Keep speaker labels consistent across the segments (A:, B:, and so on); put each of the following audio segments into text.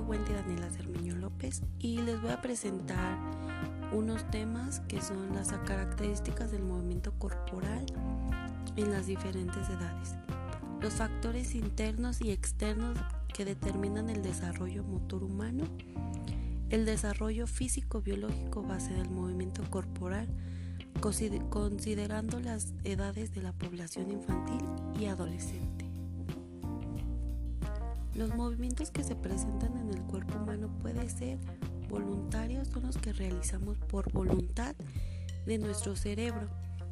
A: soy Wendy Daniela Cermeño López y les voy a presentar unos temas que son las características del movimiento corporal en las diferentes edades, los factores internos y externos que determinan el desarrollo motor humano, el desarrollo físico-biológico base del movimiento corporal, considerando las edades de la población infantil y adolescente. Los movimientos que se presentan en el cuerpo humano pueden ser voluntarios, son los que realizamos por voluntad de nuestro cerebro.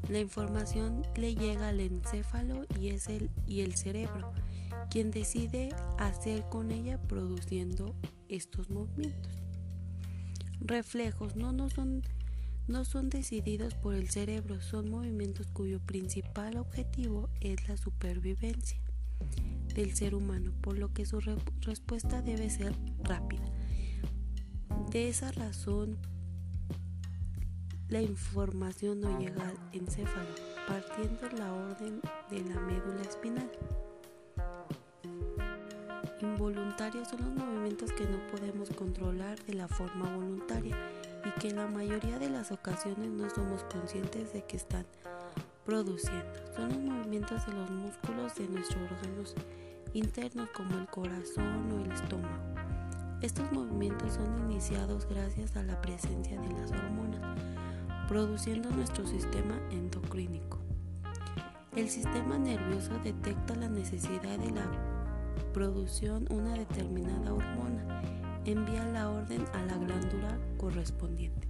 A: La información le llega al encéfalo y es el, y el cerebro quien decide hacer con ella produciendo estos movimientos. Reflejos no, no, son, no son decididos por el cerebro, son movimientos cuyo principal objetivo es la supervivencia del ser humano, por lo que su respuesta debe ser rápida. De esa razón, la información no llega al encéfalo, partiendo la orden de la médula espinal. Involuntarios son los movimientos que no podemos controlar de la forma voluntaria y que en la mayoría de las ocasiones no somos conscientes de que están produciendo. Son los movimientos de los músculos de nuestros órganos internos como el corazón o el estómago. Estos movimientos son iniciados gracias a la presencia de las hormonas, produciendo nuestro sistema endocrínico. El sistema nervioso detecta la necesidad de la producción una determinada hormona, envía la orden a la glándula correspondiente.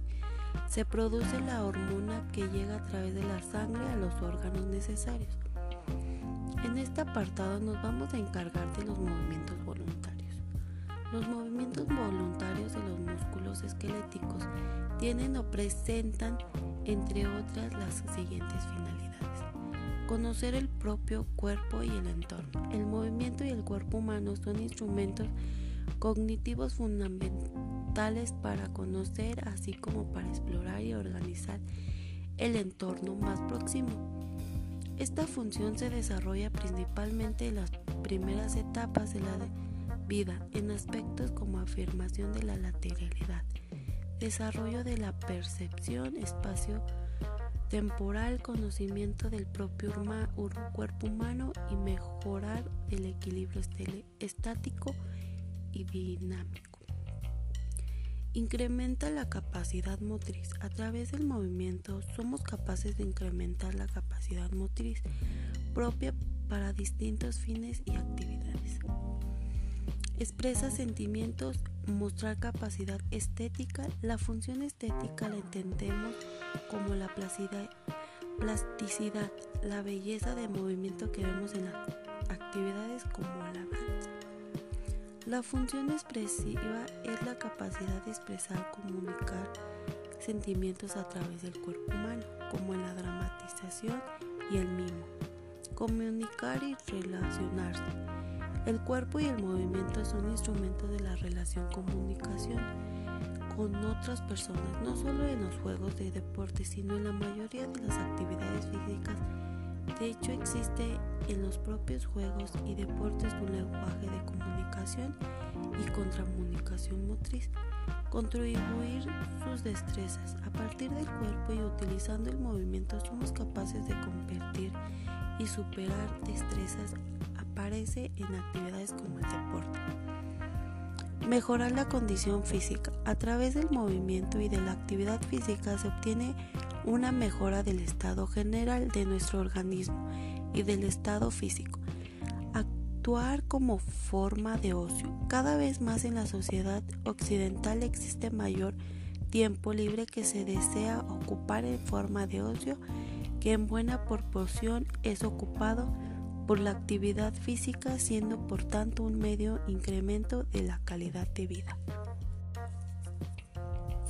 A: Se produce la hormona que llega a través de la sangre a los órganos necesarios. En este apartado nos vamos a encargar de los movimientos voluntarios. Los movimientos voluntarios de los músculos esqueléticos tienen o presentan, entre otras, las siguientes finalidades. Conocer el propio cuerpo y el entorno. El movimiento y el cuerpo humano son instrumentos cognitivos fundamentales para conocer, así como para explorar y organizar el entorno más próximo. Esta función se desarrolla principalmente en las primeras etapas de la vida en aspectos como afirmación de la lateralidad, desarrollo de la percepción espacio temporal, conocimiento del propio cuerpo humano y mejorar el equilibrio estático y dinámico. Incrementa la capacidad motriz. A través del movimiento somos capaces de incrementar la capacidad motriz propia para distintos fines y actividades. Expresa sentimientos, mostrar capacidad estética. La función estética la entendemos como la plasticidad, la belleza de movimiento que vemos en las actividades como la. La función expresiva es la capacidad de expresar, comunicar sentimientos a través del cuerpo humano, como en la dramatización y el mimo. Comunicar y relacionarse. El cuerpo y el movimiento son instrumentos de la relación comunicación con otras personas, no solo en los juegos de deporte, sino en la mayoría de las actividades físicas. De hecho, existe en los propios juegos y deportes un lenguaje de comunicación y contracomunicación motriz, contribuir sus destrezas. A partir del cuerpo y utilizando el movimiento somos capaces de convertir y superar destrezas. Aparece en actividades como el deporte. Mejorar la condición física. A través del movimiento y de la actividad física se obtiene una mejora del estado general de nuestro organismo y del estado físico. Actuar como forma de ocio. Cada vez más en la sociedad occidental existe mayor tiempo libre que se desea ocupar en forma de ocio que en buena proporción es ocupado por la actividad física siendo por tanto un medio incremento de la calidad de vida.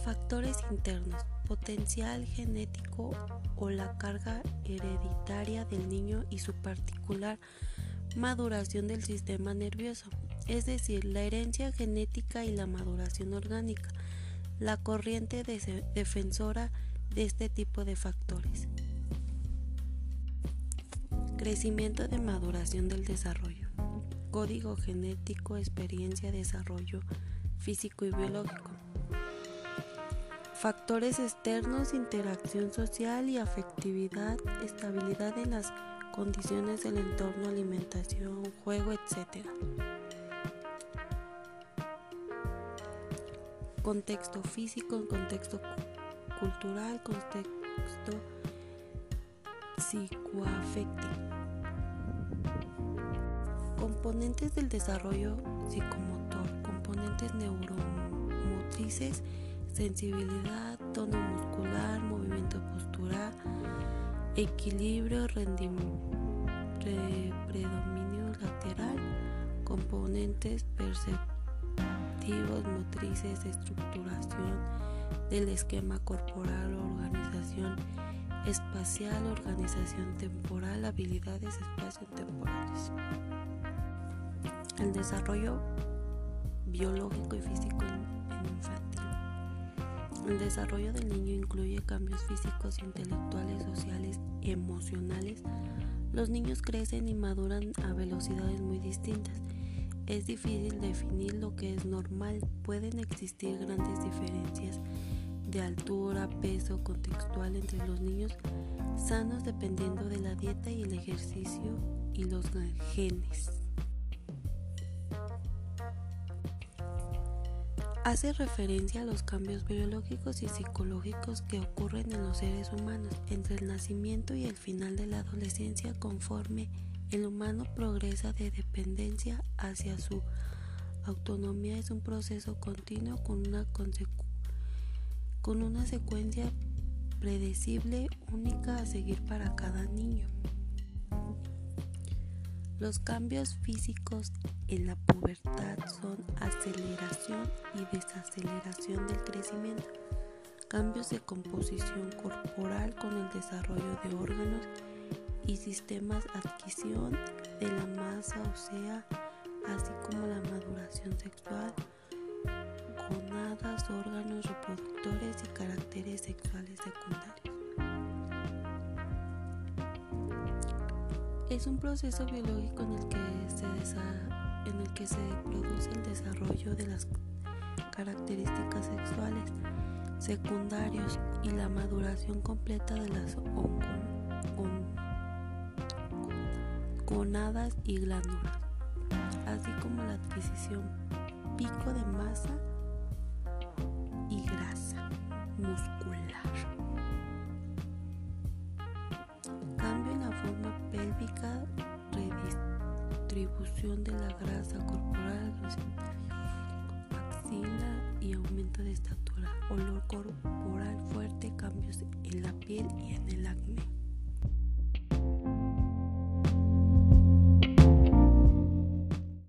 A: Factores internos potencial genético o la carga hereditaria del niño y su particular maduración del sistema nervioso, es decir, la herencia genética y la maduración orgánica, la corriente defensora de este tipo de factores. Crecimiento de maduración del desarrollo. Código genético, experiencia, desarrollo físico y biológico. Factores externos, interacción social y afectividad, estabilidad en las condiciones del entorno, alimentación, juego, etc. Contexto físico, contexto cultural, contexto psicoafectivo. Componentes del desarrollo psicomotor, componentes neuromotrices, sensibilidad, tono muscular, movimiento postural, equilibrio, predominio lateral, componentes perceptivos, motrices, estructuración del esquema corporal, organización espacial, organización temporal, habilidades espacio-temporales. El desarrollo biológico y físico en, infantil. El desarrollo del niño incluye cambios físicos, intelectuales, sociales, emocionales. Los niños crecen y maduran a velocidades muy distintas. Es difícil definir lo que es normal. Pueden existir grandes diferencias de altura, peso, contextual entre los niños sanos dependiendo de la dieta y el ejercicio y los genes. Hace referencia a los cambios biológicos y psicológicos que ocurren en los seres humanos entre el nacimiento y el final de la adolescencia conforme el humano progresa de dependencia hacia su autonomía es un proceso continuo con una, con una secuencia predecible única a seguir para cada niño. Los cambios físicos en la pubertad son aceleración y desaceleración del crecimiento, cambios de composición corporal con el desarrollo de órganos y sistemas, adquisición de la masa ósea, así como la maduración sexual, gonadas, órganos reproductores y caracteres sexuales secundarios. Es un proceso biológico en el que se, produce el desarrollo de las características sexuales secundarios y la maduración completa de las gonadas y glándulas, así como la adquisición pico de masa y grasa muscular. Redistribución de la grasa corporal, axila y aumento de estatura, olor corporal fuerte, cambios en la piel y en el acné.